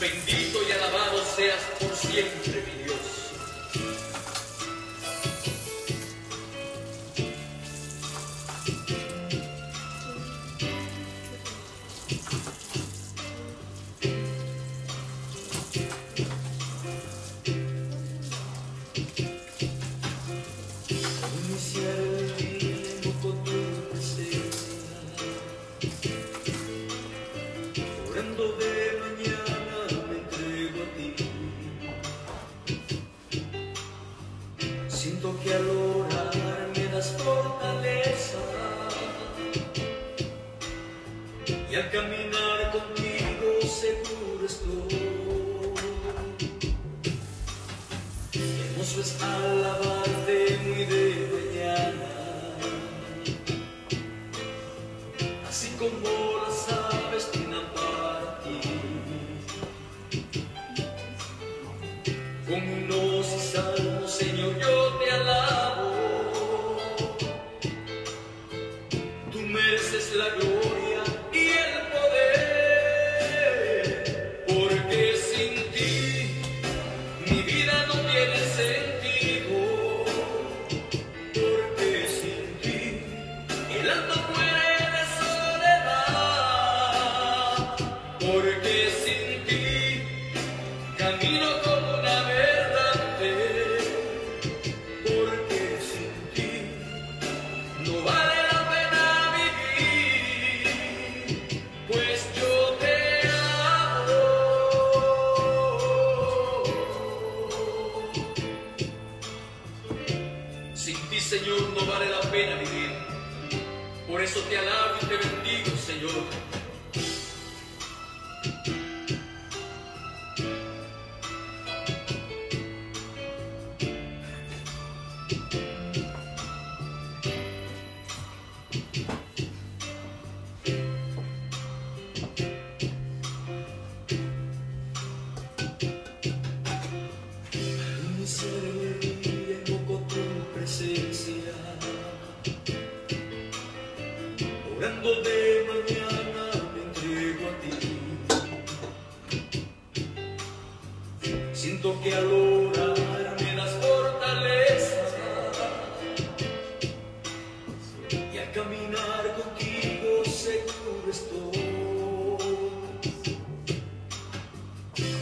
Bendito y alabado seas por siempre, porque al orar das fortaleza. Y al caminar La gloria y el poder, porque sin ti mi vida no tiene sentido, porque sin ti el alto puede de soledad, porque sin ti camino con Señor, no vale la pena vivir. Por eso te alabo y te bendigo, Señor. De mañana me entrego a ti. Siento que al orar me das fortalezas y al caminar contigo seguro estoy.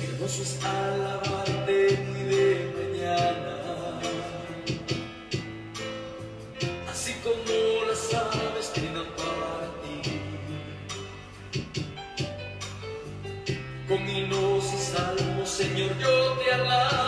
Hermoso es alabarte mi de mañana. their love.